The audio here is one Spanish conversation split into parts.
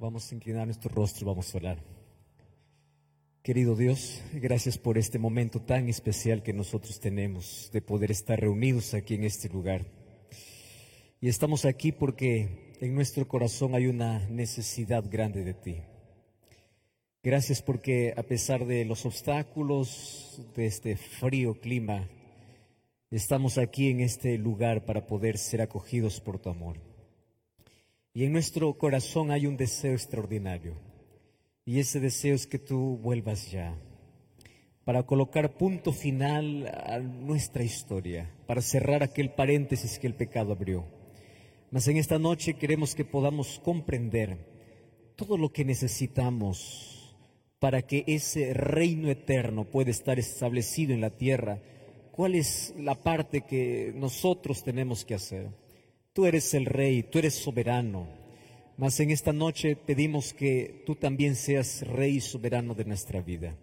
Vamos a inclinar nuestro rostro vamos a orar. Querido Dios, gracias por este momento tan especial que nosotros tenemos de poder estar reunidos aquí en este lugar. Y estamos aquí porque en nuestro corazón hay una necesidad grande de ti. Gracias porque a pesar de los obstáculos de este frío clima, estamos aquí en este lugar para poder ser acogidos por tu amor. Y en nuestro corazón hay un deseo extraordinario. Y ese deseo es que tú vuelvas ya, para colocar punto final a nuestra historia, para cerrar aquel paréntesis que el pecado abrió. Mas en esta noche queremos que podamos comprender todo lo que necesitamos para que ese reino eterno pueda estar establecido en la tierra, ¿cuál es la parte que nosotros tenemos que hacer? Tú eres el rey, tú eres soberano, mas en esta noche pedimos que tú también seas rey y soberano de nuestra vida.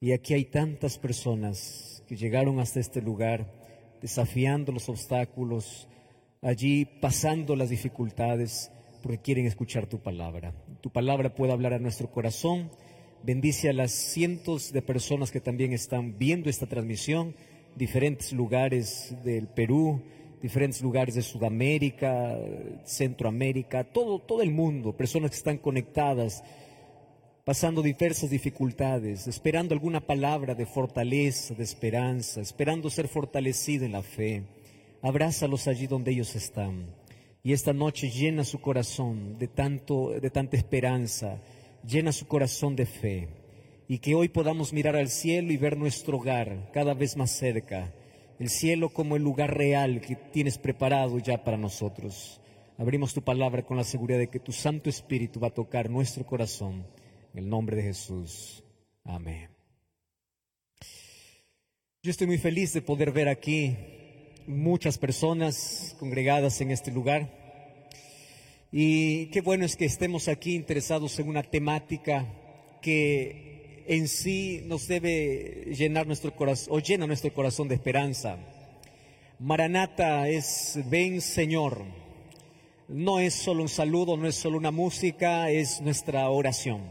Y aquí hay tantas personas que llegaron hasta este lugar desafiando los obstáculos, allí pasando las dificultades, porque quieren escuchar tu palabra. Tu palabra puede hablar a nuestro corazón Bendice a las cientos de personas que también están viendo esta transmisión, diferentes lugares del Perú, diferentes lugares de Sudamérica, Centroamérica, todo, todo el mundo, personas que están conectadas, pasando diversas dificultades, esperando alguna palabra de fortaleza, de esperanza, esperando ser fortalecido en la fe. Abrázalos allí donde ellos están. Y esta noche llena su corazón de tanto, de tanta esperanza, llena su corazón de fe y que hoy podamos mirar al cielo y ver nuestro hogar cada vez más cerca, el cielo como el lugar real que tienes preparado ya para nosotros. Abrimos tu palabra con la seguridad de que tu Santo Espíritu va a tocar nuestro corazón. En el nombre de Jesús. Amén. Yo estoy muy feliz de poder ver aquí muchas personas congregadas en este lugar. Y qué bueno es que estemos aquí interesados en una temática que en sí nos debe llenar nuestro corazón o llena nuestro corazón de esperanza. Maranata es ven Señor. No es solo un saludo, no es solo una música, es nuestra oración.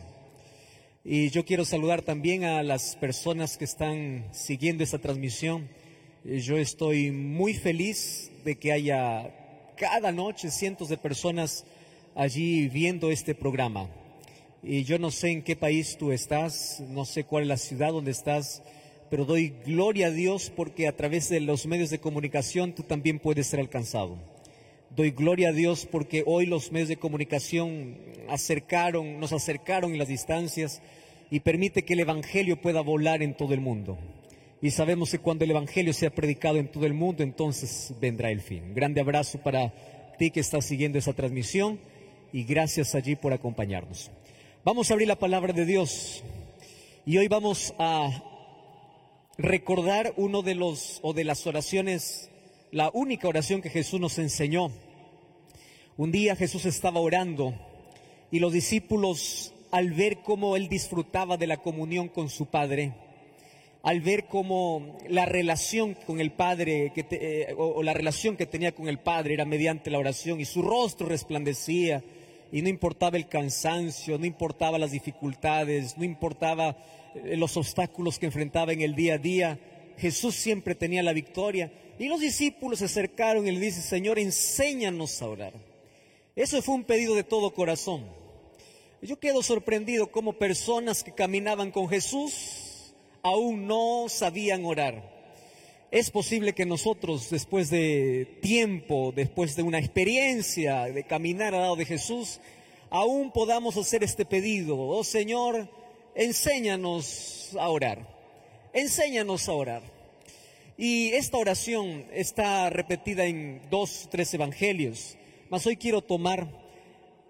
Y yo quiero saludar también a las personas que están siguiendo esta transmisión. Yo estoy muy feliz de que haya cada noche cientos de personas allí viendo este programa. Y yo no sé en qué país tú estás, no sé cuál es la ciudad donde estás, pero doy gloria a Dios porque a través de los medios de comunicación tú también puedes ser alcanzado. Doy gloria a Dios porque hoy los medios de comunicación acercaron, nos acercaron en las distancias y permite que el Evangelio pueda volar en todo el mundo. Y sabemos que cuando el Evangelio sea predicado en todo el mundo, entonces vendrá el fin. grande abrazo para ti que estás siguiendo esa transmisión y gracias allí por acompañarnos. Vamos a abrir la palabra de Dios y hoy vamos a recordar uno de los o de las oraciones, la única oración que Jesús nos enseñó. Un día Jesús estaba orando y los discípulos al ver cómo él disfrutaba de la comunión con su Padre, al ver cómo la relación con el Padre eh, o la relación que tenía con el Padre era mediante la oración y su rostro resplandecía y no importaba el cansancio, no importaba las dificultades, no importaba eh, los obstáculos que enfrentaba en el día a día, Jesús siempre tenía la victoria. Y los discípulos se acercaron y le dicen, Señor, enséñanos a orar. Eso fue un pedido de todo corazón. Yo quedo sorprendido como personas que caminaban con Jesús aún no sabían orar. Es posible que nosotros, después de tiempo, después de una experiencia de caminar al lado de Jesús, aún podamos hacer este pedido. Oh Señor, enséñanos a orar. Enséñanos a orar. Y esta oración está repetida en dos, tres evangelios. Mas hoy quiero tomar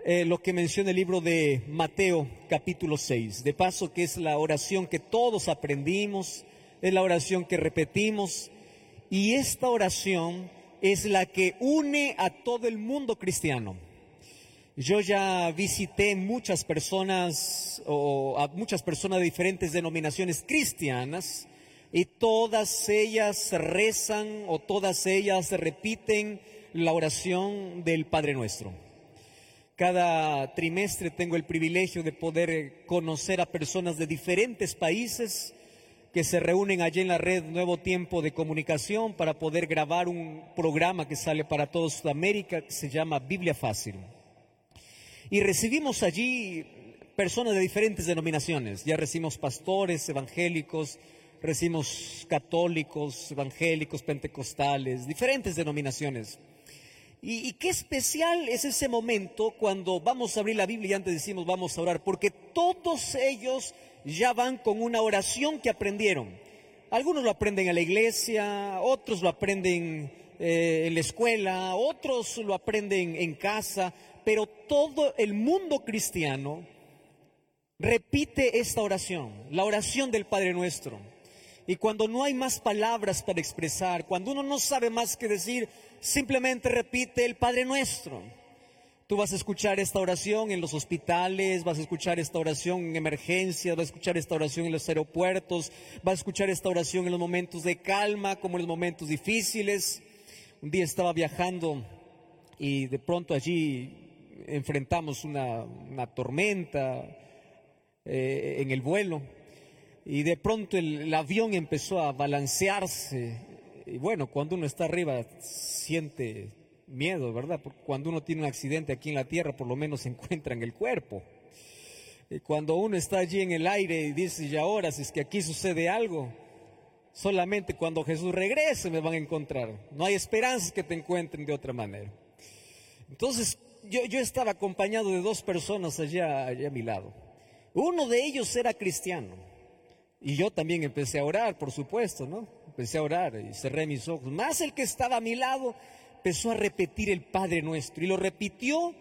eh, lo que menciona el libro de Mateo capítulo 6. De paso que es la oración que todos aprendimos, es la oración que repetimos y esta oración es la que une a todo el mundo cristiano. Yo ya visité muchas personas o a muchas personas de diferentes denominaciones cristianas y todas ellas rezan o todas ellas repiten la oración del Padre Nuestro. Cada trimestre tengo el privilegio de poder conocer a personas de diferentes países que se reúnen allí en la red Nuevo Tiempo de Comunicación para poder grabar un programa que sale para toda Sudamérica que se llama Biblia Fácil. Y recibimos allí personas de diferentes denominaciones. Ya recibimos pastores evangélicos, recibimos católicos, evangélicos, pentecostales, diferentes denominaciones. Y, qué especial es ese momento cuando vamos a abrir la Biblia y antes decimos vamos a orar, porque todos ellos ya van con una oración que aprendieron. Algunos lo aprenden en la iglesia, otros lo aprenden eh, en la escuela, otros lo aprenden en casa, pero todo el mundo cristiano repite esta oración, la oración del Padre Nuestro. Y cuando no hay más palabras para expresar, cuando uno no sabe más que decir, simplemente repite el Padre Nuestro. Tú vas a escuchar esta oración en los hospitales, vas a escuchar esta oración en emergencias, vas a escuchar esta oración en los aeropuertos, vas a escuchar esta oración en los momentos de calma, como en los momentos difíciles. Un día estaba viajando y de pronto allí enfrentamos una, tormenta eh, en el vuelo y de pronto el, avión empezó a balancearse. Y bueno, cuando uno está arriba siente miedo, ¿verdad? Porque cuando uno tiene un accidente aquí en la tierra, por lo menos se encuentra en el cuerpo. Y cuando uno está allí en el aire y dice, y ahora, si es que aquí sucede algo, solamente cuando Jesús regrese me van a encontrar. No hay esperanzas que te encuentren de otra manera. Entonces, yo, yo estaba acompañado de dos personas allá, allá a mi lado. Uno de ellos era cristiano y yo también empecé a orar, por supuesto, ¿no? Empecé a orar y cerré mis ojos. Más el que estaba a mi lado empezó a repetir el Padre Nuestro y lo repitió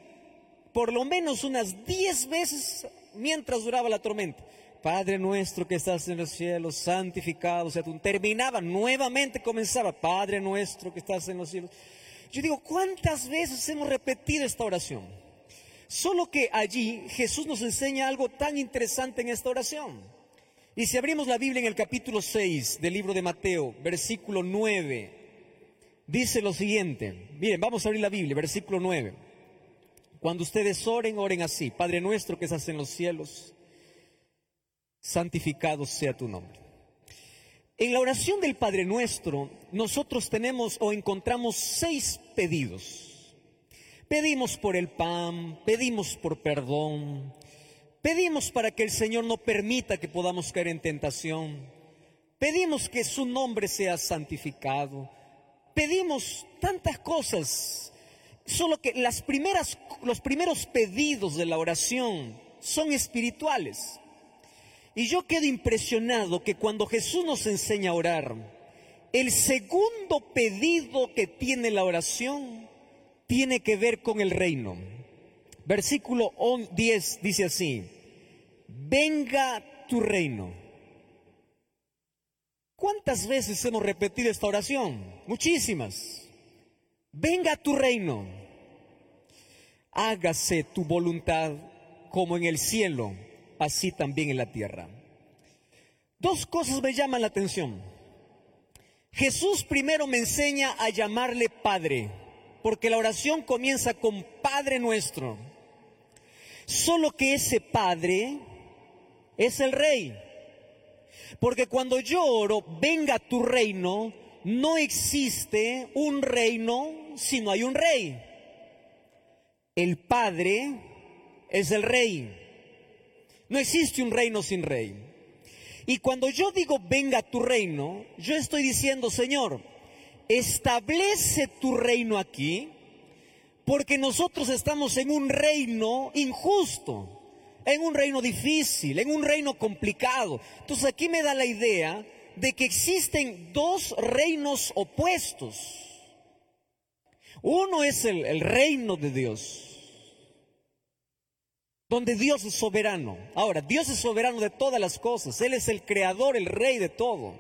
por lo menos unas diez veces mientras duraba la tormenta. Padre nuestro que estás en los cielos, santificado sea tú. Terminaba, nuevamente comenzaba, Padre nuestro que estás en los cielos. Yo digo, ¿cuántas veces hemos repetido esta oración? Solo que allí Jesús nos enseña algo tan interesante en esta oración. Y si abrimos la Biblia en el capítulo 6 del libro de Mateo, versículo 9, dice lo siguiente. Miren, vamos a abrir la Biblia, versículo 9. Cuando ustedes oren, oren así. Padre nuestro que estás en los cielos, santificado sea tu nombre. En la oración del Padre nuestro, nosotros tenemos o encontramos seis pedidos. Pedimos por el pan, pedimos por perdón, Pedimos para que el Señor no permita que podamos caer en tentación. Pedimos que su nombre sea santificado. Pedimos tantas cosas. Solo que las primeras, los primeros pedidos de la oración son espirituales. Y yo quedo impresionado que cuando Jesús nos enseña a orar, el segundo pedido que tiene la oración tiene que ver con el reino. Versículo 10 dice así, venga tu reino. ¿Cuántas veces hemos repetido esta oración? Muchísimas. Venga tu reino. Hágase tu voluntad como en el cielo, así también en la tierra. Dos cosas me llaman la atención. Jesús primero me enseña a llamarle Padre, porque la oración comienza con Padre nuestro. Solo que ese Padre es el Rey. Porque cuando yo oro, venga tu reino, no existe un reino si no hay un rey. El Padre es el Rey. No existe un reino sin rey. Y cuando yo digo venga tu reino, yo estoy diciendo, Señor, establece tu reino aquí porque nosotros estamos en un reino injusto, en un reino difícil, en un reino complicado. Entonces aquí me da la idea de que existen dos reinos opuestos. Uno es el, reino de Dios, donde Dios es soberano. Ahora, Dios es soberano de todas las cosas, Él es el creador, el rey de todo.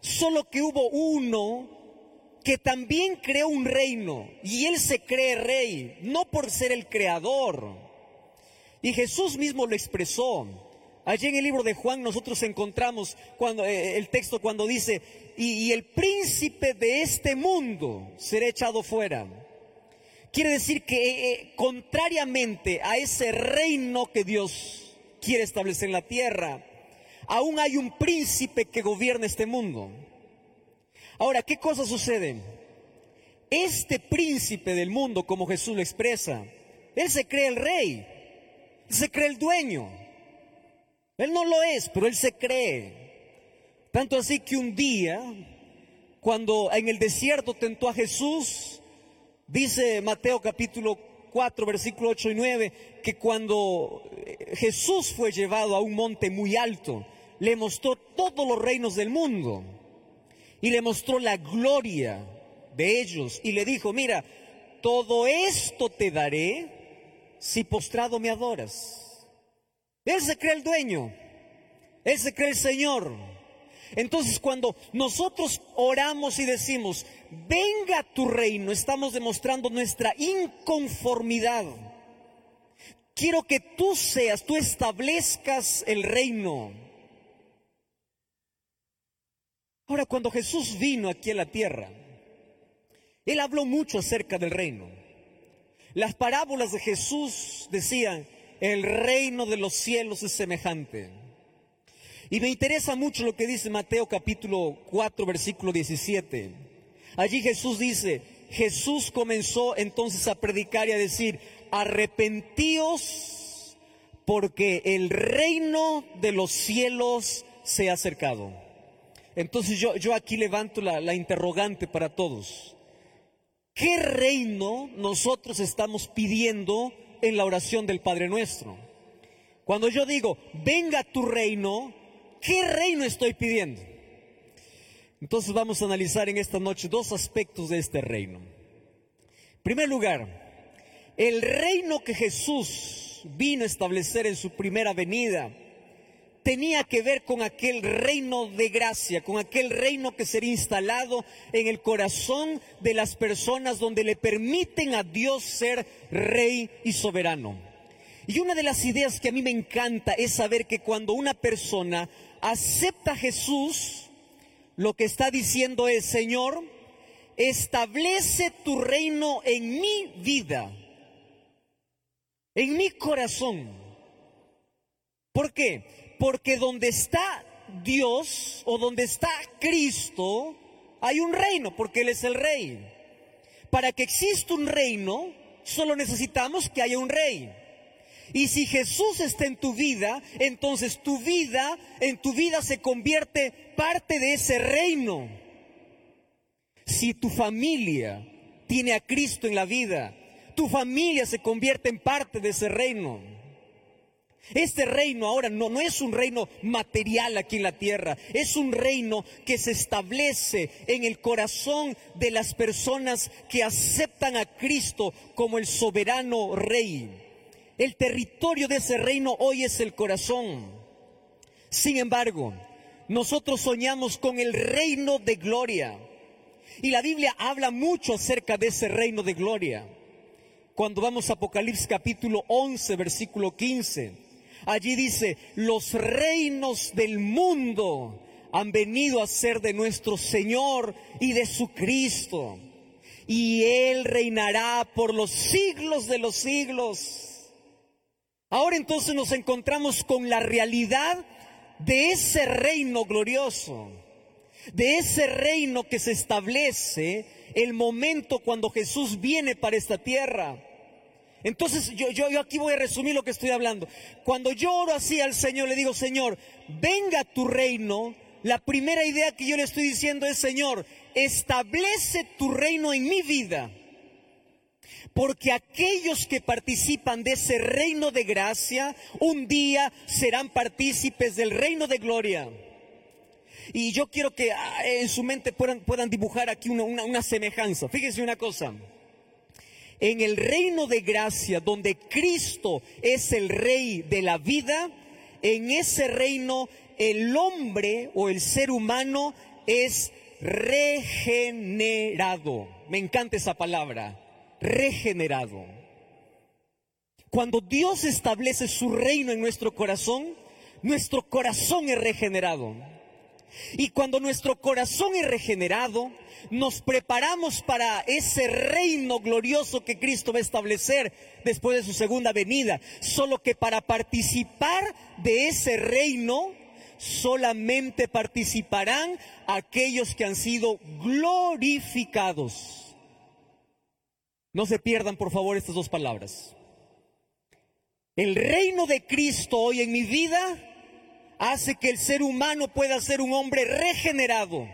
Solo que hubo uno que también creó un reino y él se cree rey, no por ser el creador. Y Jesús mismo lo expresó. Allí en el libro de Juan nosotros encontramos cuando, eh, el texto cuando dice, y, el príncipe de este mundo será echado fuera. Quiere decir que eh, eh, contrariamente a ese reino que Dios quiere establecer en la tierra, aún hay un príncipe que gobierna este mundo. Ahora, ¿qué cosa sucede? Este príncipe del mundo, como Jesús lo expresa, él se cree el rey, se cree el dueño. Él no lo es, pero él se cree. Tanto así que un día, cuando en el desierto tentó a Jesús, Dice Mateo capítulo 4, versículo 8 y 9, que cuando eh, Jesús fue llevado a un monte muy alto, le mostró todos los reinos del mundo y le mostró la gloria de ellos y le dijo, mira, todo esto te daré si postrado me adoras. Él se cree el dueño, él se cree el Señor. Entonces cuando nosotros oramos y decimos, venga tu reino, estamos demostrando nuestra inconformidad. Quiero que tú seas, tú establezcas el reino. Ahora, cuando Jesús vino aquí a la tierra, Él habló mucho acerca del reino. Las parábolas de Jesús decían, el reino de los cielos es semejante. Y me interesa mucho lo que dice Mateo capítulo 4, versículo 17. Allí Jesús dice, Jesús comenzó entonces a predicar y a decir, arrepentíos porque el reino de los cielos se ha acercado. Entonces yo, yo aquí levanto la, la interrogante para todos. ¿Qué reino nosotros estamos pidiendo en la oración del Padre Nuestro? Cuando yo digo, venga tu reino, ¿Qué reino estoy pidiendo? Entonces vamos a analizar en esta noche dos aspectos de este reino. En primer lugar, el reino que Jesús vino a establecer en su primera venida tenía que ver con aquel reino de gracia, con aquel reino que sería instalado en el corazón de las personas donde le permiten a Dios ser rey y soberano. Y una de las ideas que a mí me encanta es saber que cuando una persona acepta a Jesús, lo que está diciendo es, Señor, establece tu reino en mi vida, en mi corazón. ¿Por qué? Porque donde está Dios o donde está Cristo, hay un reino, porque Él es el rey. Para que exista un reino, solo necesitamos que haya un rey. Y si Jesús está en tu vida, entonces tu vida, en tu vida se convierte parte de ese reino. Si tu familia tiene a Cristo en la vida, tu familia se convierte en parte de ese reino. Este reino ahora no, no es un reino material aquí en la tierra, es un reino que se establece en el corazón de las personas que aceptan a Cristo como el soberano rey. El territorio de ese reino hoy es el corazón. Sin embargo, nosotros soñamos con el reino de gloria. Y la Biblia habla mucho acerca de ese reino de gloria. Cuando vamos a Apocalipsis capítulo 11, versículo 15, allí dice, los reinos del mundo han venido a ser de nuestro Señor y de su Cristo. Y Él reinará por los siglos de los siglos. Ahora entonces nos encontramos con la realidad de ese reino glorioso, de ese reino que se establece el momento cuando Jesús viene para esta tierra. Entonces yo, aquí voy a resumir lo que estoy hablando. Cuando yo oro así al Señor, le digo, Señor, venga tu reino, la primera idea que yo le estoy diciendo es, Señor, establece tu reino en mi vida. Porque aquellos que participan de ese reino de gracia, un día serán partícipes del reino de gloria. Y yo quiero que ah, en su mente puedan, puedan dibujar aquí una, una semejanza. Fíjense una cosa. En el reino de gracia, donde Cristo es el rey de la vida, en ese reino el hombre o el ser humano es regenerado. Me encanta esa palabra regenerado. Cuando Dios establece su reino en nuestro corazón, nuestro corazón es regenerado. Y cuando nuestro corazón es regenerado, nos preparamos para ese reino glorioso que Cristo va a establecer después de su segunda venida. Solo que para participar de ese reino, solamente participarán aquellos que han sido glorificados. No se pierdan, por favor, estas dos palabras. El reino de Cristo hoy en mi vida hace que el ser humano pueda ser un hombre regenerado.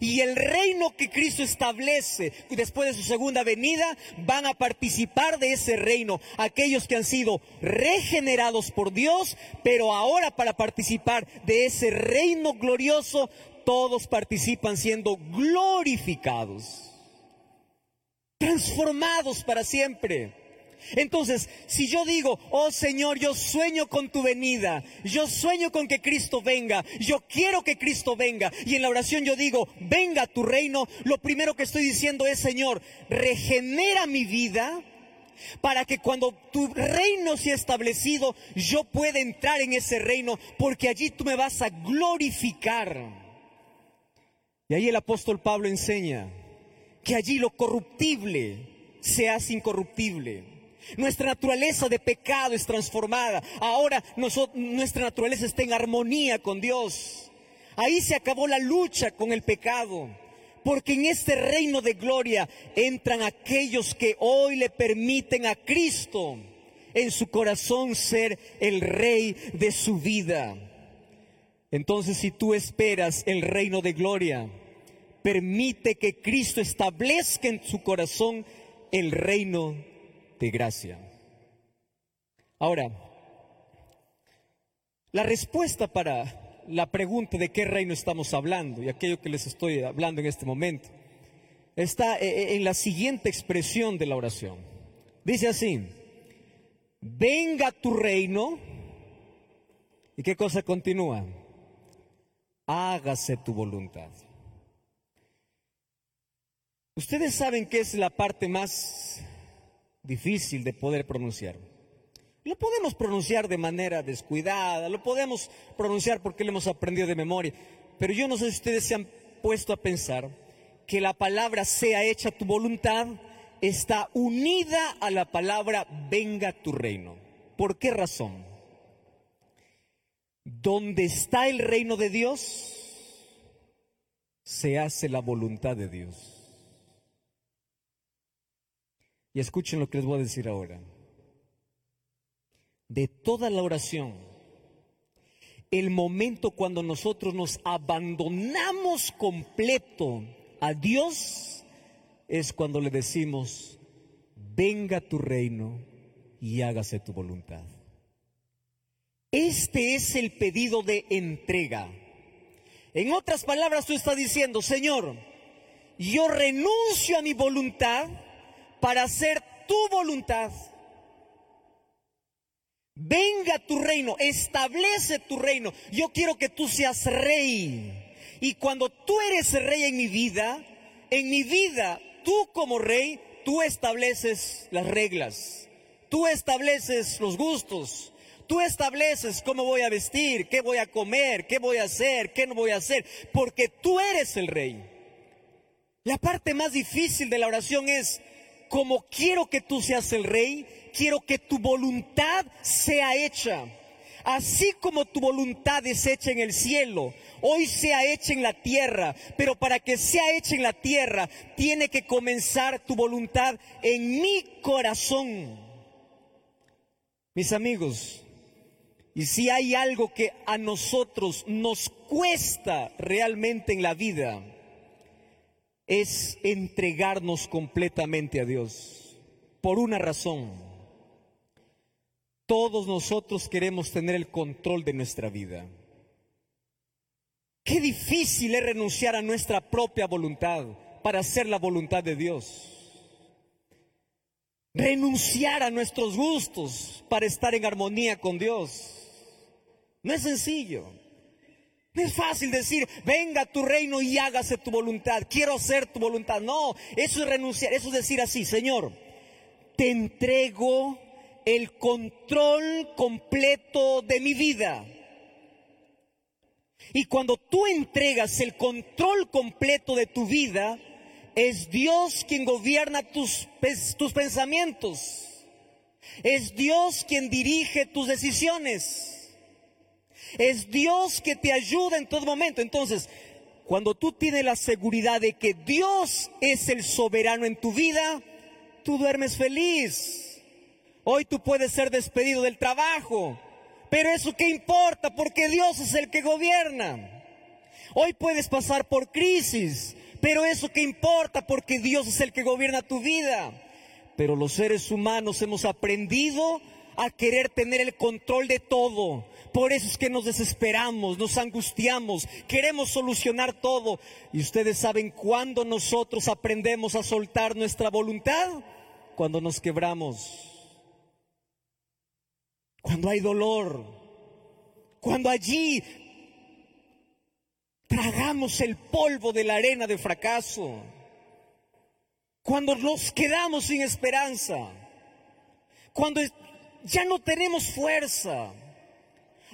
Y el reino que Cristo establece después de su segunda venida van a participar de ese reino aquellos que han sido regenerados por Dios, pero ahora para participar de ese reino glorioso, todos participan siendo glorificados, transformados para siempre. Entonces, si yo digo, oh Señor, yo sueño con tu venida, yo sueño con que Cristo venga, yo quiero que Cristo venga, y en la oración yo digo, venga tu reino, lo primero que estoy diciendo es, Señor, regenera mi vida para que cuando tu reino sea establecido, yo pueda entrar en ese reino, porque allí tú me vas a glorificar. Y ahí el apóstol Pablo enseña que allí lo corruptible se hace incorruptible nuestra naturaleza de pecado es transformada. Ahora nuestra naturaleza está en armonía con Dios. Ahí se acabó la lucha con el pecado. Porque en este reino de gloria entran aquellos que hoy le permiten a Cristo en su corazón ser el rey de su vida. Entonces si tú esperas el reino de gloria, permite que Cristo establezca en su corazón el reino de gracia. Ahora, la respuesta para la pregunta de qué reino estamos hablando y aquello que les estoy hablando en este momento está eh, eh, en la siguiente expresión de la oración. Dice así, venga tu reino y qué cosa continúa, hágase tu voluntad. Ustedes saben que es la parte más difícil de poder pronunciar. Lo podemos pronunciar de manera descuidada, lo podemos pronunciar porque lo hemos aprendido de memoria, pero yo no sé si ustedes se han puesto a pensar que la palabra sea hecha tu voluntad está unida a la palabra venga tu reino. ¿Por qué razón? Donde está el reino de Dios, se hace la voluntad de Dios. Y escuchen lo que les voy a decir ahora. De toda la oración, el momento cuando nosotros nos abandonamos completo a Dios es cuando le decimos, venga tu reino y hágase tu voluntad. Este es el pedido de entrega. En otras palabras, tú estás diciendo, Señor, yo renuncio a mi voluntad para hacer tu voluntad. Venga tu reino, establece tu reino. Yo quiero que tú seas rey. Y cuando tú eres rey en mi vida, en mi vida, tú como rey, tú estableces las reglas. Tú estableces los gustos. Tú estableces cómo voy a vestir, qué voy a comer, qué voy a hacer, qué no voy a hacer, porque tú eres el rey. La parte más difícil de la oración es, como quiero que tú seas el rey, quiero que tu voluntad sea hecha. Así como tu voluntad es hecha en el cielo, hoy sea hecha en la tierra, pero para que sea hecha en la tierra, tiene que comenzar tu voluntad en mi corazón. Mis amigos, y si hay algo que a nosotros nos cuesta realmente en la vida, es entregarnos completamente a Dios. Por una razón. Todos nosotros queremos tener el control de nuestra vida. Qué difícil es renunciar a nuestra propia voluntad para hacer la voluntad de Dios. Renunciar a nuestros gustos para estar en armonía con Dios. No es sencillo. No es fácil decir, venga tu reino y hágase tu voluntad, quiero hacer tu voluntad. No, eso es renunciar, eso es decir así, Señor, te entrego el control completo de mi vida. Y cuando tú entregas el control completo de tu vida, es Dios quien gobierna tus, tus pensamientos. Es Dios quien dirige tus decisiones. Es Dios que te ayuda en todo momento. Entonces, cuando tú tienes la seguridad de que Dios es el soberano en tu vida, tú duermes feliz. Hoy tú puedes ser despedido del trabajo, pero eso qué importa porque Dios es el que gobierna. Hoy puedes pasar por crisis, pero eso qué importa porque Dios es el que gobierna tu vida. Pero los seres humanos hemos aprendido a querer tener el control de todo. Por eso es que nos desesperamos, nos angustiamos, queremos solucionar todo. Y ustedes saben cuándo nosotros aprendemos a soltar nuestra voluntad, cuando nos quebramos, cuando hay dolor, cuando allí tragamos el polvo de la arena de fracaso, cuando nos quedamos sin esperanza, cuando ya no tenemos fuerza.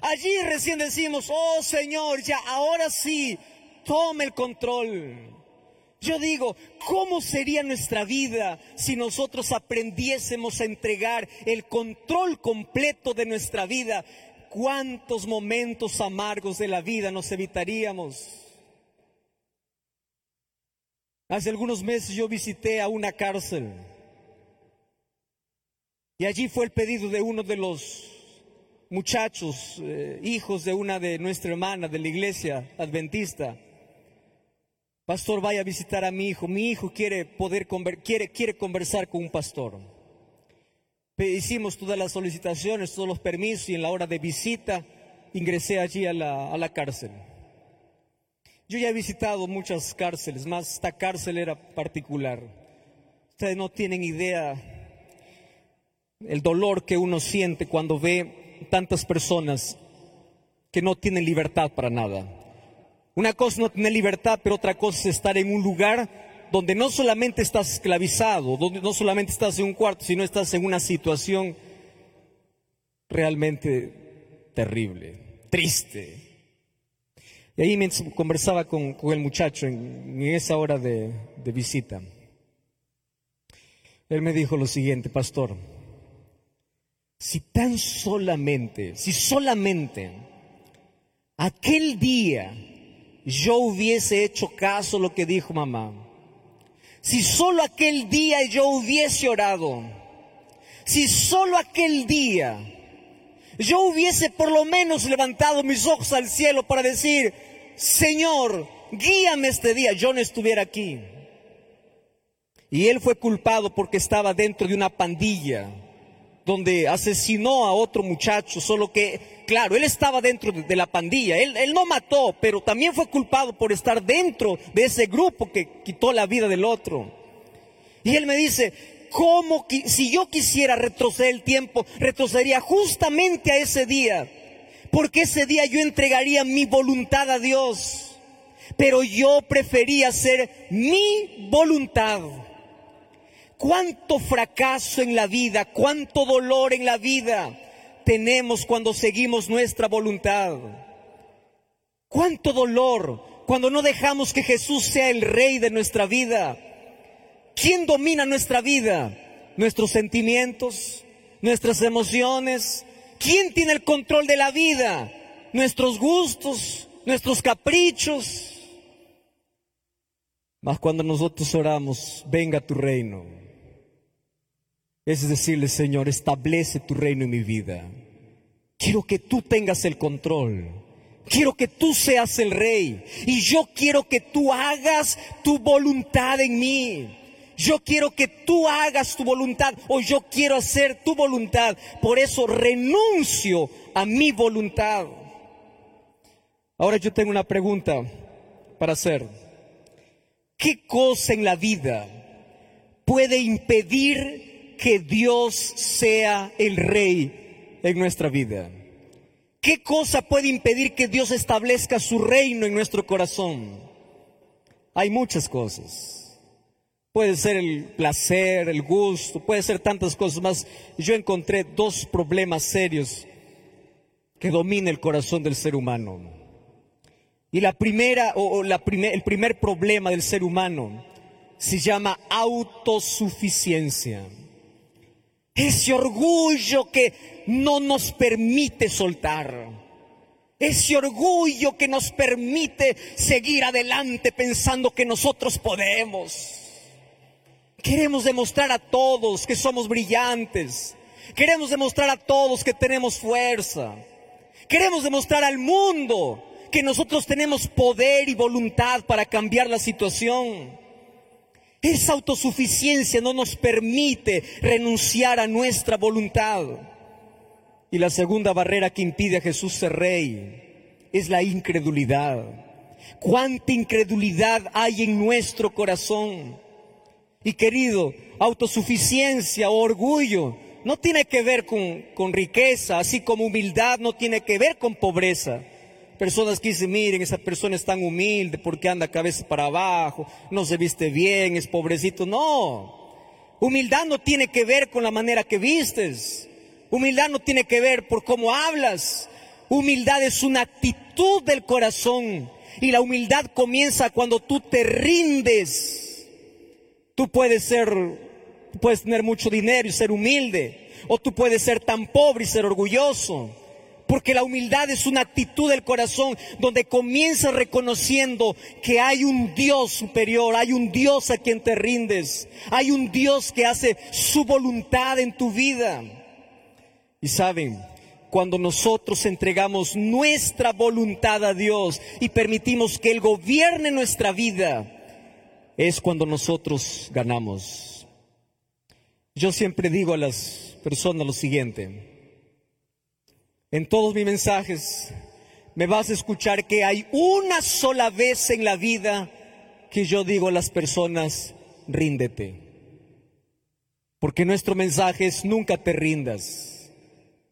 Allí recién decimos, oh Señor, ya ahora sí, tome el control. Yo digo, ¿cómo sería nuestra vida si nosotros aprendiésemos a entregar el control completo de nuestra vida? ¿Cuántos momentos amargos de la vida nos evitaríamos? Hace algunos meses yo visité a una cárcel y allí fue el pedido de uno de los muchachos, eh, hijos de una de nuestra hermana de la iglesia adventista. Pastor, vaya a visitar a mi hijo. Mi hijo quiere poder quiere, quiere conversar con un pastor. Hicimos todas las solicitaciones, todos los permisos y en la hora de visita ingresé allí a la, a la cárcel. Yo ya he visitado muchas cárceles, más esta cárcel era particular. Ustedes no tienen idea el dolor que uno siente cuando ve tantas personas que no tienen libertad para nada. Una cosa es no tener libertad, pero otra cosa es estar en un lugar donde no solamente estás esclavizado, donde no solamente estás en un cuarto, sino estás en una situación realmente terrible, triste. Y ahí me conversaba con, el muchacho en, esa hora de visita. Él me dijo lo siguiente, pastor, si tan solamente, si solamente aquel día yo hubiese hecho caso a lo que dijo mamá, si solo aquel día yo hubiese orado, si solo aquel día yo hubiese por lo menos levantado mis ojos al cielo para decir, Señor, guíame este día, yo no estuviera aquí. Y él fue culpado porque estaba dentro de una pandilla donde asesinó a otro muchacho, solo que, claro, él estaba dentro de la pandilla, él, él, no mató, pero también fue culpado por estar dentro de ese grupo que quitó la vida del otro. Y él me dice, ¿cómo si yo quisiera retroceder el tiempo, retrocedería justamente a ese día? Porque ese día yo entregaría mi voluntad a Dios, pero yo prefería hacer mi voluntad cuánto fracaso en la vida, cuánto dolor en la vida tenemos cuando seguimos nuestra voluntad. Cuánto dolor cuando no dejamos que Jesús sea el rey de nuestra vida. ¿Quién domina nuestra vida? Nuestros sentimientos, nuestras emociones. ¿Quién tiene el control de la vida? Nuestros gustos, nuestros caprichos. Mas cuando nosotros oramos, venga tu reino es decirle, Señor, establece tu reino en mi vida. Quiero que tú tengas el control. Quiero que tú seas el rey. Y yo quiero que tú hagas tu voluntad en mí. Yo quiero que tú hagas tu voluntad o yo quiero hacer tu voluntad. Por eso renuncio a mi voluntad. Ahora yo tengo una pregunta para hacer. ¿Qué cosa en la vida puede impedir que Dios sea el rey en nuestra vida? ¿Qué cosa puede impedir que Dios establezca su reino en nuestro corazón? Hay muchas cosas. Puede ser el placer, el gusto, puede ser tantas cosas más. Yo encontré dos problemas serios que dominan el corazón del ser humano. Y la primera, o, la el primer problema del ser humano se llama autosuficiencia. Ese orgullo que no nos permite soltar. Ese orgullo que nos permite seguir adelante pensando que nosotros podemos. Queremos demostrar a todos que somos brillantes. Queremos demostrar a todos que tenemos fuerza. Queremos demostrar al mundo que nosotros tenemos poder y voluntad para cambiar la situación. Esa autosuficiencia no nos permite renunciar a nuestra voluntad. Y la segunda barrera que impide a Jesús ser rey es la incredulidad. ¿Cuánta incredulidad hay en nuestro corazón? Y querido, autosuficiencia o orgullo no tiene que ver con, con riqueza, así como humildad no tiene que ver con pobreza. Personas que dicen, miren, esa persona es tan humilde porque anda cabeza para abajo, no se viste bien, es pobrecito. No, humildad no tiene que ver con la manera que vistes. Humildad no tiene que ver por cómo hablas. Humildad es una actitud del corazón. Y la humildad comienza cuando tú te rindes. Tú puedes ser, puedes tener mucho dinero y ser humilde. O tú puedes ser tan pobre y ser orgulloso. Porque la humildad es una actitud del corazón donde comienzas reconociendo que hay un Dios superior, hay un Dios a quien te rindes, hay un Dios que hace su voluntad en tu vida. Y saben, cuando nosotros entregamos nuestra voluntad a Dios y permitimos que Él gobierne nuestra vida, es cuando nosotros ganamos. Yo siempre digo a las personas lo siguiente. En todos mis mensajes me vas a escuchar que hay una sola vez en la vida que yo digo a las personas, ríndete. Porque nuestro mensaje es nunca te rindas.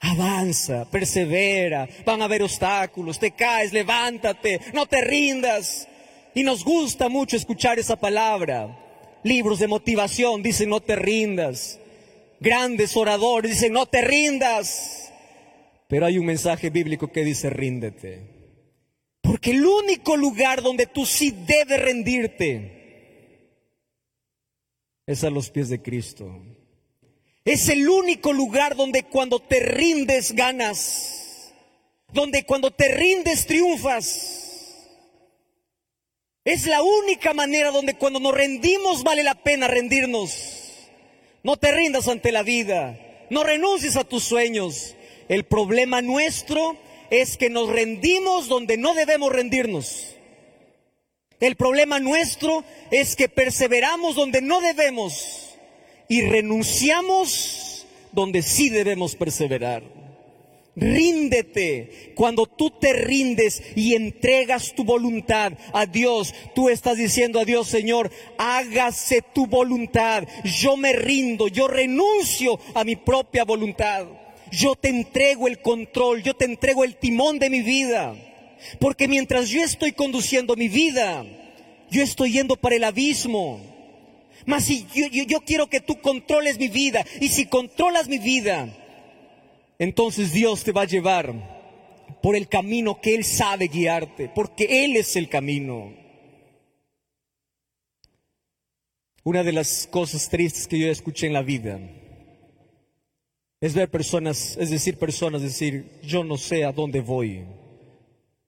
Avanza, persevera, van a haber obstáculos, te caes, levántate, no te rindas. Y nos gusta mucho escuchar esa palabra. Libros de motivación dicen no te rindas. Grandes oradores dicen no te rindas. Pero hay un mensaje bíblico que dice ríndete. Porque el único lugar donde tú sí debes rendirte es a los pies de Cristo. Es el único lugar donde cuando te rindes ganas. Donde cuando te rindes triunfas. Es la única manera donde cuando nos rendimos vale la pena rendirnos. No te rindas ante la vida. No renuncies a tus sueños. El problema nuestro es que nos rendimos donde no debemos rendirnos. El problema nuestro es que perseveramos donde no debemos y renunciamos donde sí debemos perseverar. Ríndete. Cuando tú te rindes y entregas tu voluntad a Dios, tú estás diciendo a Dios, Señor, hágase tu voluntad. Yo me rindo, yo renuncio a mi propia voluntad yo te entrego el control, yo te entrego el timón de mi vida. Porque mientras yo estoy conduciendo mi vida, yo estoy yendo para el abismo. Mas si yo, quiero que tú controles mi vida, y si controlas mi vida, entonces Dios te va a llevar por el camino que Él sabe guiarte, porque Él es el camino. Una de las cosas tristes que yo escuché en la vida es ver personas, es decir, personas decir, yo no sé a dónde voy,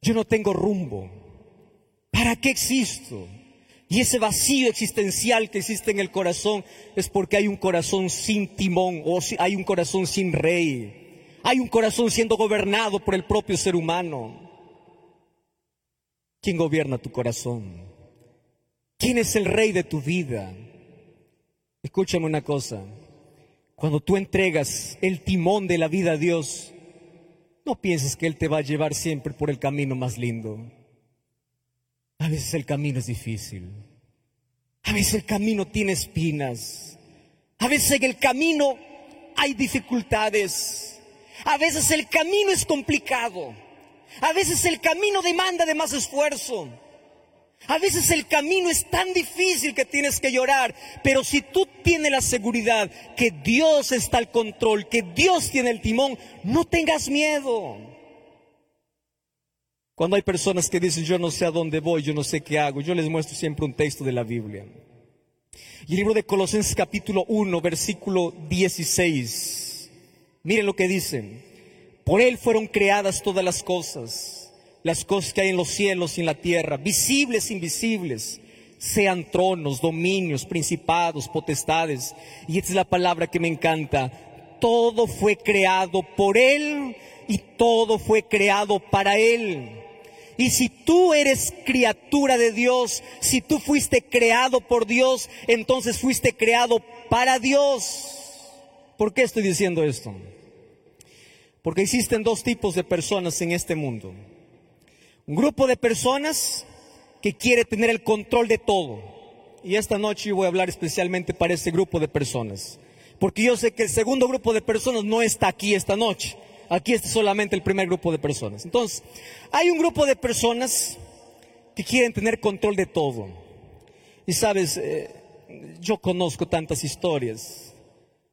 yo no tengo rumbo, ¿para qué existo? Y ese vacío existencial que existe en el corazón es porque hay un corazón sin timón o hay un corazón sin rey, hay un corazón siendo gobernado por el propio ser humano. ¿Quién gobierna tu corazón? ¿Quién es el rey de tu vida? Escúchame una cosa. Cuando tú entregas el timón de la vida a Dios, no pienses que Él te va a llevar siempre por el camino más lindo. A veces el camino es difícil. A veces el camino tiene espinas. A veces en el camino hay dificultades. A veces el camino es complicado. A veces el camino demanda de más esfuerzo. A veces el camino es tan difícil que tienes que llorar, pero si tú tienes la seguridad que Dios está al control, que Dios tiene el timón, no tengas miedo. Cuando hay personas que dicen, yo no sé a dónde voy, yo no sé qué hago, yo les muestro siempre un texto de la Biblia. Y el libro de Colosenses capítulo 1, versículo 16. Miren lo que dicen. Por Él fueron creadas todas las cosas, las cosas que hay en los cielos y en la tierra, visibles e invisibles, sean tronos, dominios, principados, potestades. Y esta es la palabra que me encanta. Todo fue creado por Él y todo fue creado para Él. Y si tú eres criatura de Dios, si tú fuiste creado por Dios, entonces fuiste creado para Dios. ¿Por qué estoy diciendo esto? Porque existen dos tipos de personas en este mundo. Un grupo de personas que quiere tener el control de todo. Y esta noche yo voy a hablar especialmente para ese grupo de personas. Porque yo sé que el segundo grupo de personas no está aquí esta noche. Aquí está solamente el primer grupo de personas. Entonces, hay un grupo de personas que quieren tener control de todo. Y sabes, eh, yo conozco tantas historias.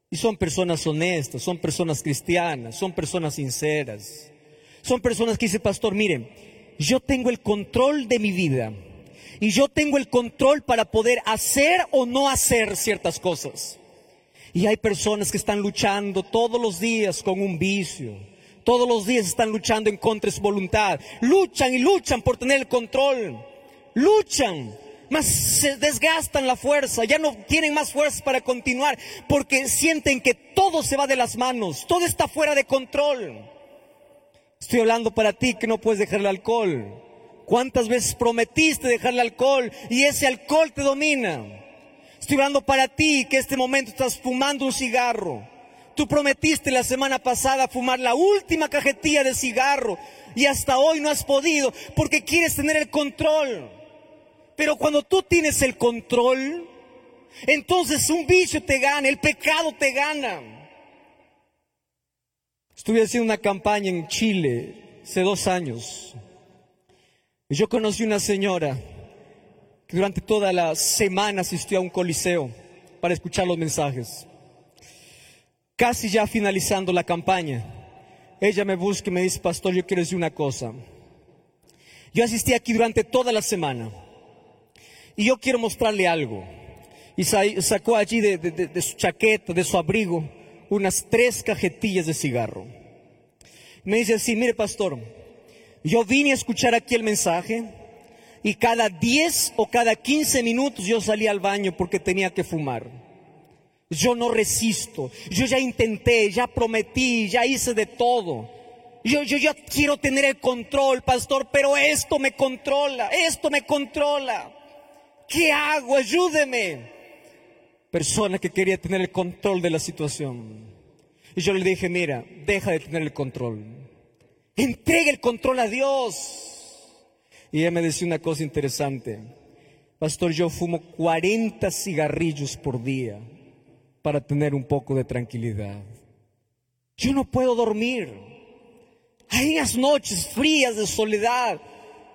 Y son personas honestas, son personas cristianas, son personas sinceras. Son personas que dicen, pastor, miren, yo tengo el control de mi vida. Y yo tengo el control para poder hacer o no hacer ciertas cosas. Y hay personas que están luchando todos los días con un vicio. Todos los días están luchando en contra de su voluntad. Luchan y luchan por tener el control. Luchan, más se desgastan la fuerza. Ya no tienen más fuerza para continuar porque sienten que todo se va de las manos. Todo está fuera de control. Estoy hablando para ti que no puedes dejar el alcohol. ¿Cuántas veces prometiste dejar el alcohol y ese alcohol te domina? Estoy hablando para ti que este momento estás fumando un cigarro. Tú prometiste la semana pasada fumar la última cajetilla de cigarro y hasta hoy no has podido porque quieres tener el control. Pero cuando tú tienes el control, entonces un vicio te gana, el pecado te gana. Estuve haciendo una campaña en Chile hace dos años. Y yo conocí una señora que durante toda la semana asistió a un coliseo para escuchar los mensajes. Casi ya finalizando la campaña, ella me busca y me dice, pastor, yo quiero decir una cosa. Yo asistí aquí durante toda la semana y yo quiero mostrarle algo. Y sacó allí de, de su chaqueta, de su abrigo, unas tres cajetillas de cigarro. Me dice así, mire pastor, yo vine a escuchar aquí el mensaje y cada 10 o cada 15 minutos yo salía al baño porque tenía que fumar. Yo no resisto, yo ya intenté, ya prometí, ya hice de todo. Yo, yo ya quiero tener el control, pastor, pero esto me controla, esto me controla. ¿Qué hago? Ayúdeme. Persona que quería tener el control de la situación. Y yo le dije, mira, deja de tener el control. Entrega el control a Dios. Y ella me decía una cosa interesante. Pastor, yo fumo 40 cigarrillos por día para tener un poco de tranquilidad. Yo no puedo dormir. Hay unas noches frías de soledad,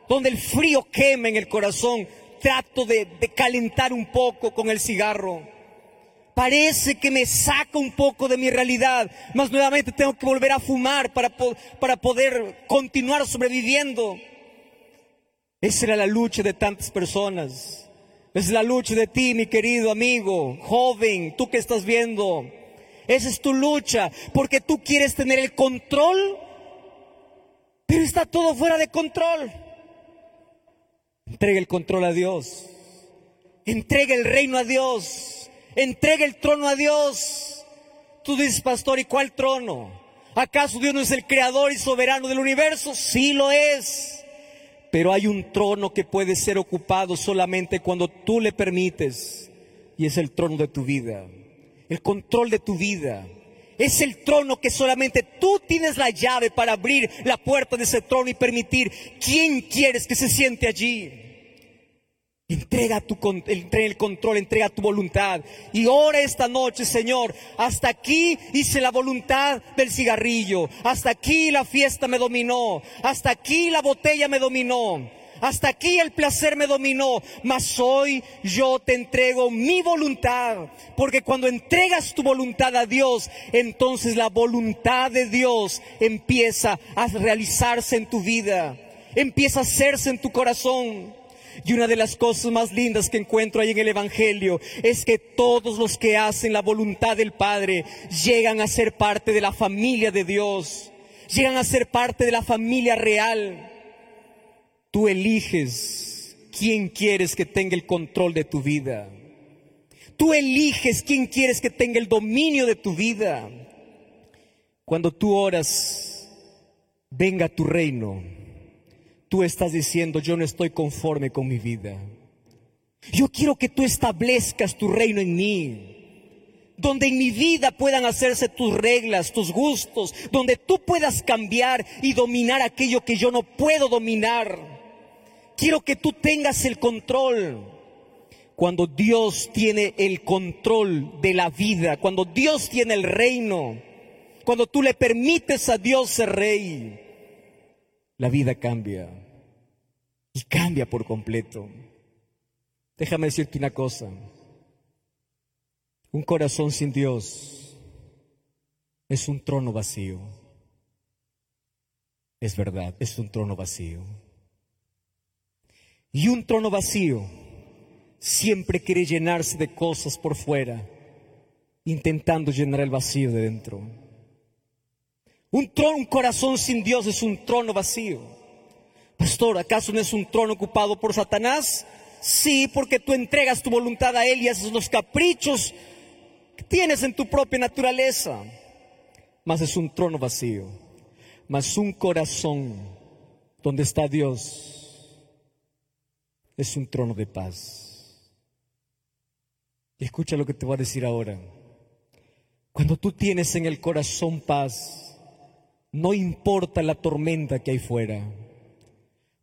donde el frío quema en el corazón. Trato de, de calentar un poco con el cigarro parece que me saca un poco de mi realidad, más nuevamente tengo que volver a fumar para, para poder continuar sobreviviendo. Esa era la lucha de tantas personas. Es la lucha de ti, mi querido amigo, joven, tú que estás viendo. Esa es tu lucha, porque tú quieres tener el control, pero está todo fuera de control. Entrega el control a Dios. Entrega el reino a Dios. Entrega el trono a Dios. Tú dices, pastor, ¿y cuál trono? ¿Acaso Dios no es el creador y soberano del universo? Sí lo es. Pero hay un trono que puede ser ocupado solamente cuando tú le permites. Y es el trono de tu vida. El control de tu vida. Es el trono que solamente tú tienes la llave para abrir la puerta de ese trono y permitir quién quieres que se siente allí. Entrega, tu, control, entrega tu voluntad. Y ora esta noche, Señor. Hasta aquí hice la voluntad del cigarrillo. Hasta aquí la fiesta me dominó. Hasta aquí la botella me dominó. Hasta aquí el placer me dominó. Mas hoy yo te entrego mi voluntad. Porque cuando entregas tu voluntad a Dios, entonces la voluntad de Dios empieza a realizarse en tu vida. empieza a hacerse en tu corazón. Y una de las cosas más lindas que encuentro ahí en el Evangelio es que todos los que hacen la voluntad del Padre llegan a ser parte de la familia de Dios, llegan a ser parte de la familia real. Tú eliges quién quieres que tenga el control de tu vida. Tú eliges quién quieres que tenga el dominio de tu vida. Cuando tú oras, venga tu reino tú estás diciendo, yo no estoy conforme con mi vida. Yo quiero que tú establezcas tu reino en mí, donde en mi vida puedan hacerse tus reglas, tus gustos, donde tú puedas cambiar y dominar aquello que yo no puedo dominar. Quiero que tú tengas el control. Cuando Dios tiene el control de la vida, cuando Dios tiene el reino, cuando tú le permites a Dios ser rey, la vida cambia y cambia por completo. Déjame decirte una cosa. Un corazón sin Dios es un trono vacío. Es verdad, es un trono vacío. Y un trono vacío siempre quiere llenarse de cosas por fuera, intentando llenar el vacío de dentro. Un trono, un corazón sin Dios es un trono vacío. Pastor, ¿acaso no es un trono ocupado por Satanás? Sí, porque tú entregas tu voluntad a Él y haces los caprichos que tienes en tu propia naturaleza. Mas es un trono vacío. Mas un corazón donde está Dios es un trono de paz. Escucha lo que te voy a decir ahora. Cuando tú tienes en el corazón paz, no importa la tormenta que hay fuera.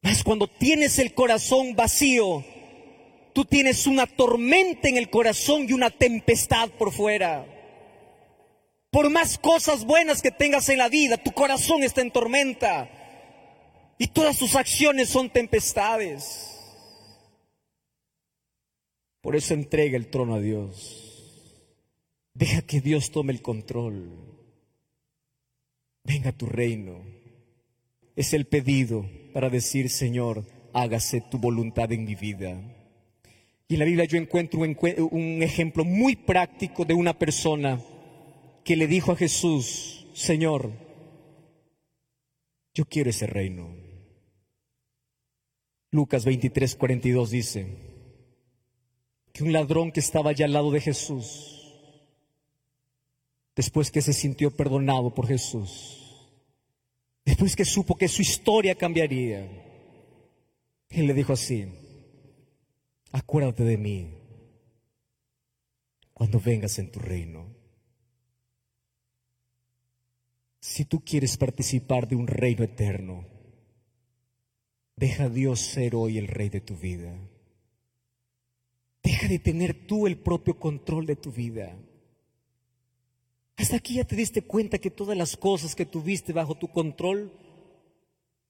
Mas cuando tienes el corazón vacío, tú tienes una tormenta en el corazón y una tempestad por fuera. Por más cosas buenas que tengas en la vida, tu corazón está en tormenta. Y todas tus acciones son tempestades. Por eso entrega el trono a Dios. Deja que Dios tome el control venga tu reino. Es el pedido para decir, Señor, hágase tu voluntad en mi vida. Y en la Biblia yo encuentro un, ejemplo muy práctico de una persona que le dijo a Jesús, Señor, yo quiero ese reino. Lucas 23, 42 dice que un ladrón que estaba allá al lado de Jesús, después que se sintió perdonado por Jesús, Después que supo que su historia cambiaría, Él le dijo así, acuérdate de mí cuando vengas en tu reino. Si tú quieres participar de un reino eterno, deja a Dios ser hoy el rey de tu vida. Deja de tener tú el propio control de tu vida. Hasta aquí ya te diste cuenta que todas las cosas que tuviste bajo tu control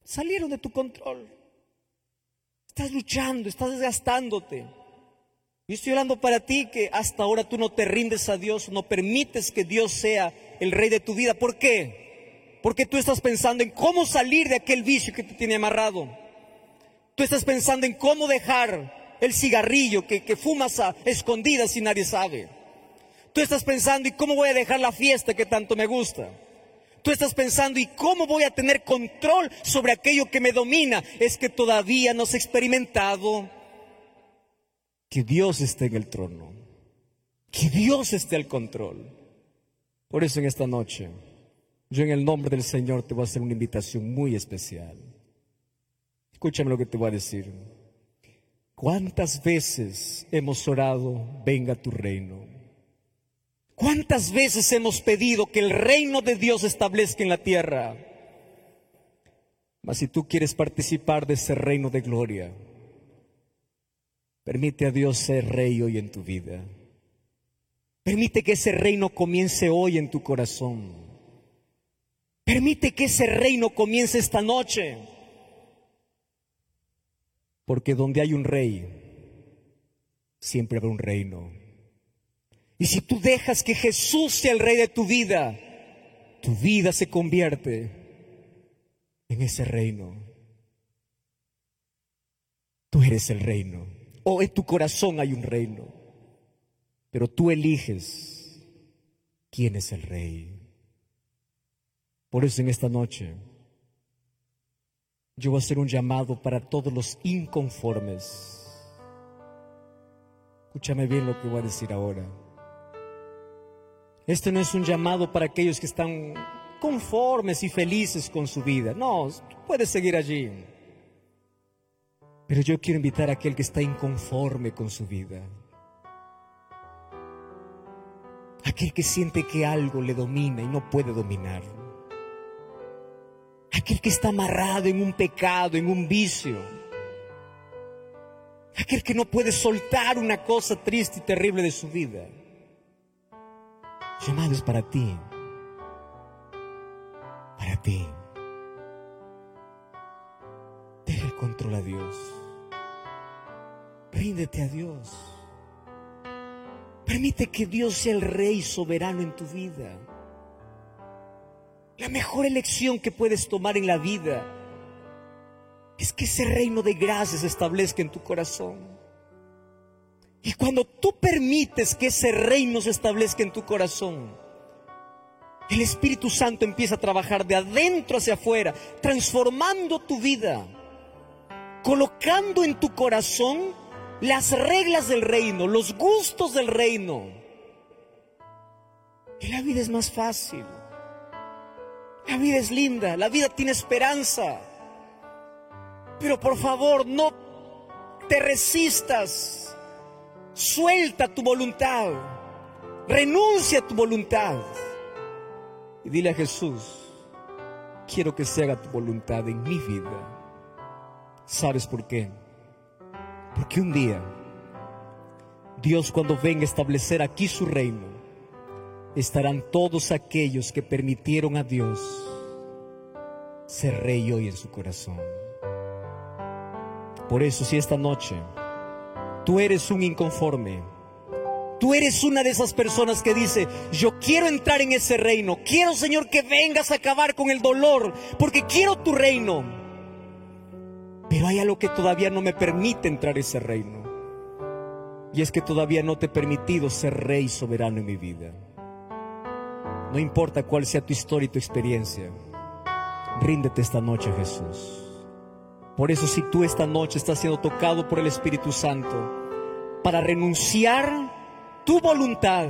salieron de tu control. Estás luchando, estás desgastándote. Y estoy hablando para ti que hasta ahora tú no te rindes a Dios, no permites que Dios sea el rey de tu vida. ¿Por qué? Porque tú estás pensando en cómo salir de aquel vicio que te tiene amarrado. Tú estás pensando en cómo dejar el cigarrillo que, que fumas a escondidas y nadie sabe. Tú estás pensando, ¿y cómo voy a dejar la fiesta que tanto me gusta? Tú estás pensando, ¿y cómo voy a tener control sobre aquello que me domina? Es que todavía no has experimentado que Dios esté en el trono, que Dios esté al control. Por eso en esta noche, yo en el nombre del Señor te voy a hacer una invitación muy especial. Escúchame lo que te voy a decir. ¿Cuántas veces hemos orado, venga tu reino? ¿Cuántas veces hemos pedido que el reino de Dios establezca en la tierra? Mas si tú quieres participar de ese reino de gloria, permite a Dios ser rey hoy en tu vida. Permite que ese reino comience hoy en tu corazón. Permite que ese reino comience esta noche. Porque donde hay un rey, siempre habrá un reino. Y si tú dejas que Jesús sea el rey de tu vida, tu vida se convierte en ese reino. eres el reino. O en tu corazón hay un reino. Pero tú eliges quién es el rey. Por eso en esta noche yo voy a hacer un llamado para todos los inconformes. Escúchame bien lo que voy a decir ahora. Este no es un llamado para aquellos que están conformes y felices con su vida. No, puedes seguir allí. Pero yo quiero invitar a aquel que está inconforme con su vida. Aquel que siente que algo le domina y no puede dominar. Aquel que está amarrado en un pecado, en un vicio. Aquel que no puede soltar una cosa triste y terrible de su vida. Llamado es para ti. Para ti. Deja el control a Dios. Ríndete a Dios. Permite que Dios sea el rey soberano en tu vida. La mejor elección que puedes tomar en la vida es que ese reino de gracia se establezca en tu corazón. Y cuando tú permites que ese reino se establezca en tu corazón, el Espíritu Santo empieza a trabajar de adentro hacia afuera, transformando tu vida, colocando en tu corazón las reglas del reino, los gustos del reino. Y la vida es más fácil. La vida es linda, la vida tiene esperanza. Pero por favor, no te resistas. Suelta tu voluntad. Renuncia a tu voluntad. Y dile a Jesús, quiero que se haga tu voluntad en mi vida. ¿Sabes por qué? Porque un día Dios cuando venga a establecer aquí su reino, estarán todos aquellos que permitieron a Dios ser rey hoy en su corazón. Por eso si esta noche tú eres un inconforme, tú eres una de esas personas que dice, yo quiero entrar en ese reino, quiero Señor que vengas a acabar con el dolor, porque quiero tu reino. Pero hay algo que todavía no me permite entrar a ese reino. Y es que todavía no te he permitido ser rey soberano en mi vida. No importa cuál sea tu historia y tu experiencia, ríndete esta noche Jesús. Por eso si tú esta noche estás siendo tocado por el Espíritu Santo, para renunciar tu voluntad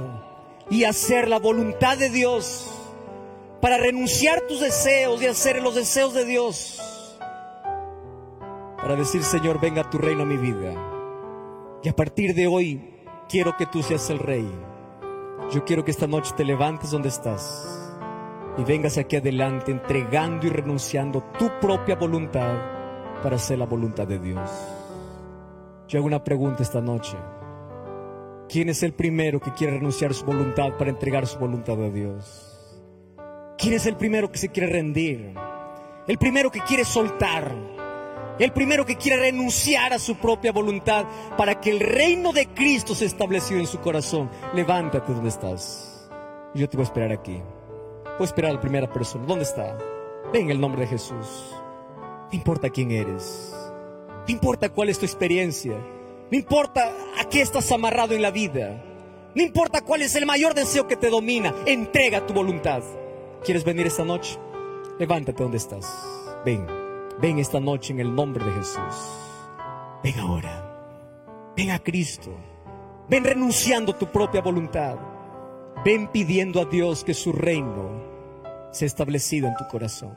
y hacer la voluntad de Dios, para renunciar tus deseos y hacer los deseos de Dios, para decir, Señor, venga tu reino a mi vida. Y a partir de hoy quiero que tú seas el rey. Yo quiero que esta noche te levantes donde estás y vengas aquí adelante entregando y renunciando tu propia voluntad para hacer la voluntad de Dios. Yo hago una pregunta esta noche. ¿Quién es el primero que quiere renunciar a su voluntad para entregar su voluntad a Dios? ¿Quién es el primero que se quiere rendir? El primero que quiere soltar el primero que quiere renunciar a su propia voluntad para que el reino de Cristo se establecido en su corazón. Levántate donde estás. Yo te voy a esperar aquí. Voy a esperar a la primera persona. ¿Dónde está? Ven en el nombre de Jesús. No importa quién eres. No importa cuál es tu experiencia. No importa a qué estás amarrado en la vida. No importa cuál es el mayor deseo que te domina. Entrega tu voluntad. ¿Quieres venir esta noche? Levántate donde estás. Ven. Ven esta noche en el nombre de Jesús. Ven ahora. Ven a Cristo. Ven renunciando tu propia voluntad. Ven pidiendo a Dios que su reino sea establecido en tu corazón.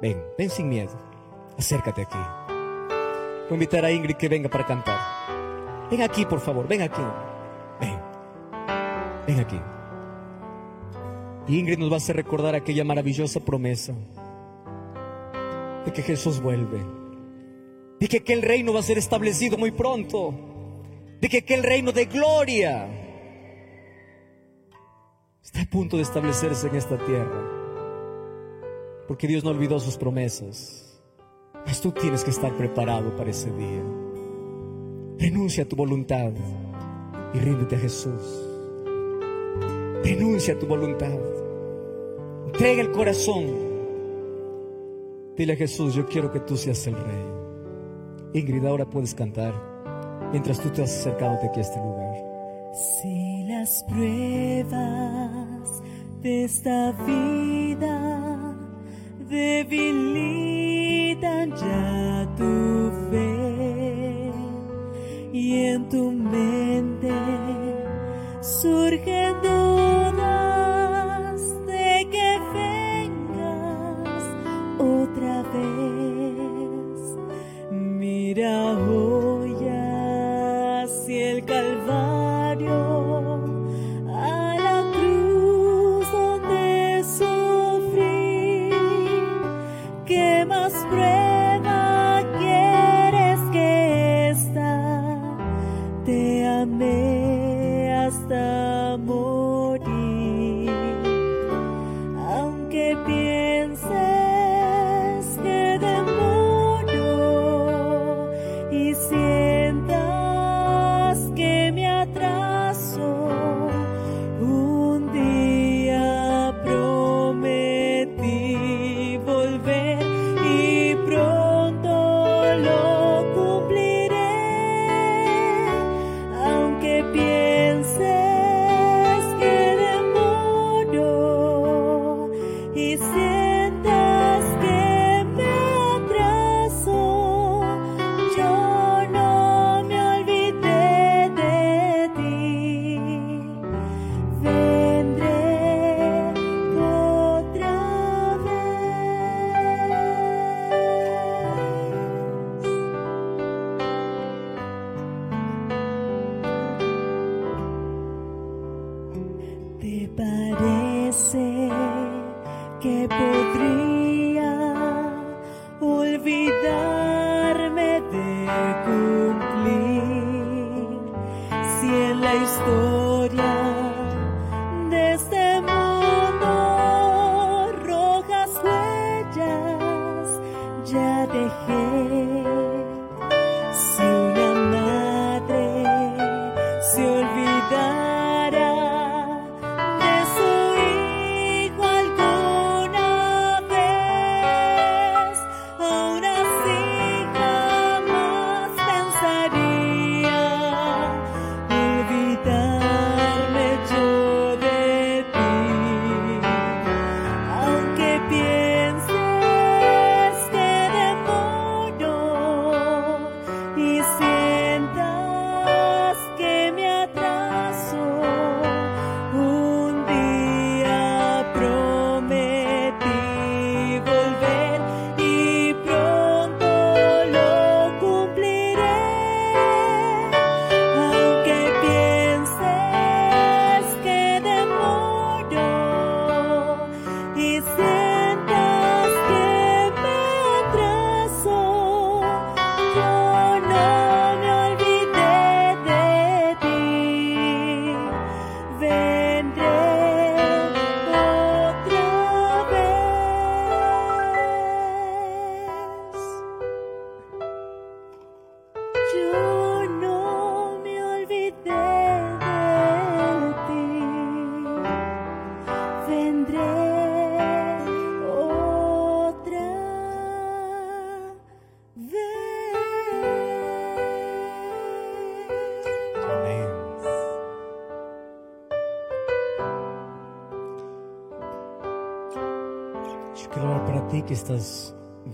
Ven, ven sin miedo. Acércate aquí. Voy a invitar a Ingrid que venga para cantar. Ven aquí, por favor. Ven aquí. Ven. Ven aquí. Ingrid nos va a hacer recordar aquella maravillosa promesa de que Jesús vuelve, de que aquel reino va a ser establecido muy pronto, de que aquel reino de gloria está a punto de establecerse en esta tierra, porque Dios no olvidó sus promesas, mas tú tienes que estar preparado para ese día. Renuncia a tu voluntad y ríndete a Jesús. Renuncia a tu voluntad. Entrega el corazón Dile a Jesús, yo quiero que tú seas el rey. Ingrid, ahora puedes cantar mientras tú te has acercado aquí a este lugar. Si las pruebas de esta vida debilitan ya tu fe y en tu mente surgen dudas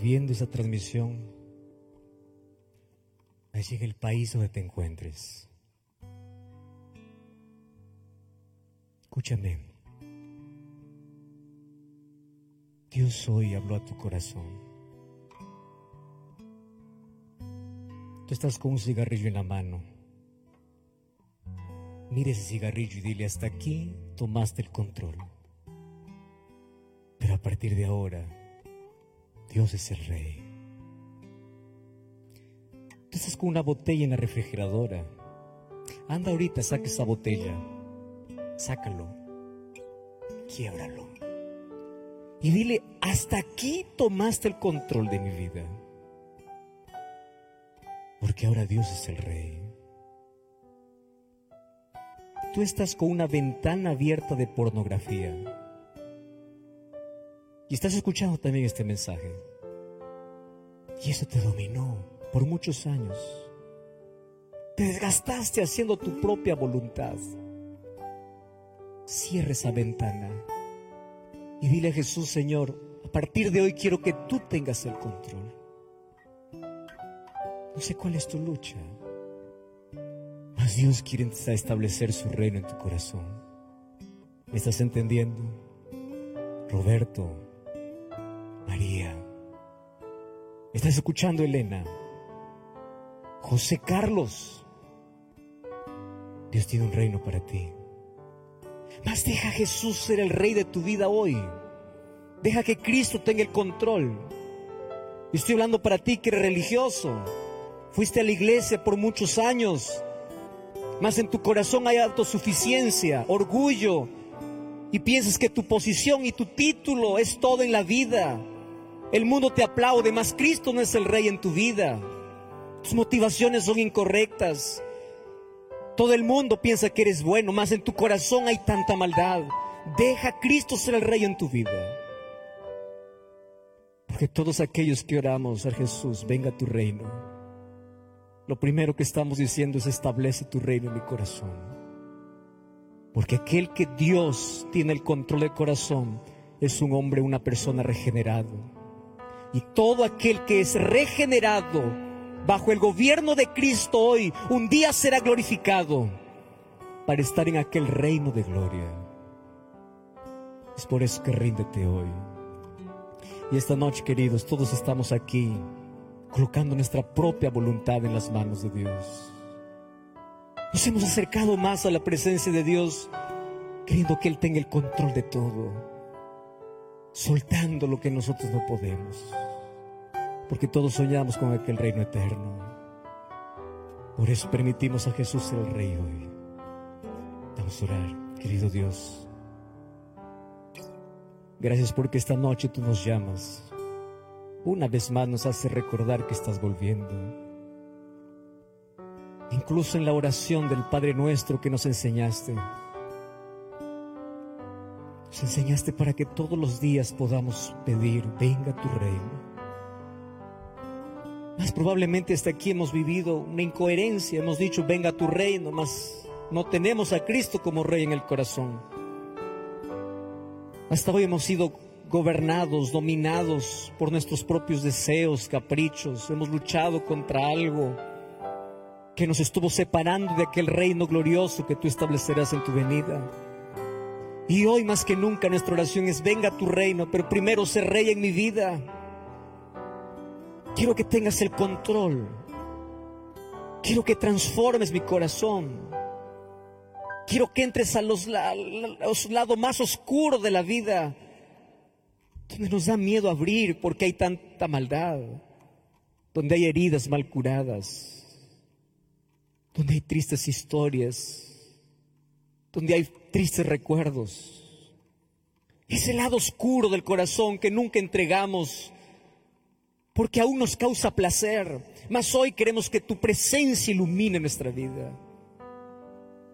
viendo esa transmisión. Allí en el país donde te encuentres. Escúchame. Dios hoy habló a tu corazón. Tú estás con un cigarrillo en la mano. Mire ese cigarrillo y dile, hasta aquí tomaste el control. Pero a partir de ahora, Dios es el rey. Tú estás con una botella en la refrigeradora. Anda ahorita, saca esa botella. Sácalo. Quiebralo. Y dile, hasta aquí tomaste el control de mi vida. Porque ahora Dios es el rey. Tú estás con una ventana abierta de pornografía. Y estás escuchando también este mensaje. Y eso te dominó. por muchos años. Te desgastaste haciendo tu propia voluntad. Cierra esa ventana y dile a Jesús, Señor, a partir de hoy quiero que tú tengas el control. No sé cuál es tu lucha, mas Dios quiere establecer su reino en tu corazón. ¿Me estás entendiendo? Roberto, María. ¿Me estás escuchando, Elena? José Carlos. Dios tiene un reino para ti. Mas deja a Jesús ser el rey de tu vida hoy. Deja que Cristo tenga el control. Estoy hablando para ti que eres religioso. Fuiste a la iglesia por muchos años. Mas en tu corazón hay autosuficiencia, orgullo. Y piensas que tu posición y tu título es todo en la vida. El mundo te aplaude, mas Cristo no es el rey en tu vida. Tus motivaciones son incorrectas. Todo el mundo piensa que eres bueno, mas en tu corazón hay tanta maldad. Deja a Cristo ser el rey en tu vida. Porque todos aquellos que oramos a Jesús, venga tu reino. Lo primero que estamos diciendo es establece tu reino en mi corazón. Porque aquel que Dios tiene el control del corazón es un hombre, una persona regenerado. Y todo aquel que es regenerado bajo el gobierno de Cristo hoy, un día será glorificado para estar en aquel reino de gloria. Es por eso que ríndete hoy. Y esta noche, queridos, todos estamos aquí colocando nuestra propia voluntad en las manos de Dios. Nos hemos acercado más a la presencia de Dios, queriendo que Él tenga el control de todo, soltando lo que nosotros no podemos, porque todos soñamos con aquel reino eterno. Por eso permitimos a Jesús ser el Rey hoy. Vamos a orar, querido Dios. Gracias porque esta noche tú nos llamas. Una vez más nos hace recordar que estás volviendo. Incluso en la oración del Padre nuestro que nos enseñaste. Nos enseñaste para que todos los días podamos pedir, venga tu reino. Más probablemente hasta aquí hemos vivido una incoherencia. Hemos dicho, venga tu reino, mas no tenemos a Cristo como rey en el corazón. Hasta hoy hemos sido gobernados, dominados por nuestros propios deseos, caprichos. Hemos luchado contra algo que nos estuvo separando de aquel reino glorioso que tú establecerás en tu venida. Y hoy más que nunca nuestra oración es, venga tu reino, pero primero sé rey en mi vida. Quiero que tengas el control. Quiero que transformes mi corazón. Quiero que entres a los, los lados más oscuros de la vida, donde nos da miedo abrir porque hay tanta maldad, donde hay heridas mal curadas, donde hay tristes historias, donde hay tristes recuerdos. Ese lado oscuro del corazón que nunca entregamos porque aún nos causa placer, mas hoy queremos que tu presencia ilumine nuestra vida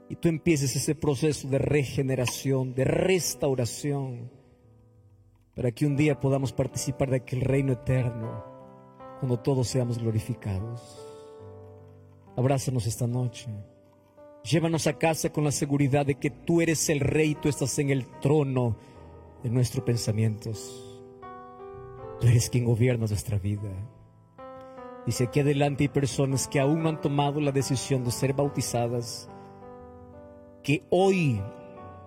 y tú empieces ese proceso de regeneración, de restauración, para que un día podamos participar de aquel reino eterno, cuando todos seamos glorificados. Abrázanos esta noche. Llévanos a casa con la seguridad de que tú eres el rey, tú estás en el trono de nuestros pensamientos. Tú eres quien gobierna nuestra vida. Y si aquí adelante hay personas que aún no han tomado la decisión de ser bautizadas, que hoy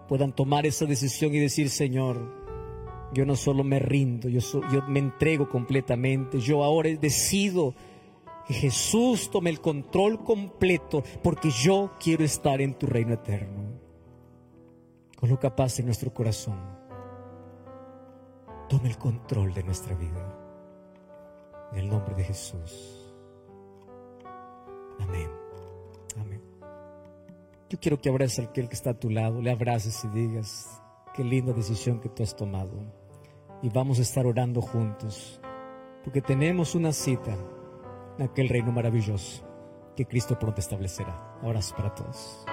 puedan tomar esa decisión y decir, Señor, yo no solo me rindo, yo, so- yo me entrego completamente, yo ahora decido Jesús tome el control completo porque yo quiero estar en tu reino eterno. Coloca paz en nuestro corazón. Tome el control de nuestra vida. En el nombre de Jesús. Amén. Amén. Yo quiero que abraces al aquel que está a tu lado, le abraces y digas, qué linda decisión que tú has tomado. Y vamos a estar orando juntos, porque tenemos una cita aquel reino maravilloso que Cristo pronto establecerá. Abrazo para todos.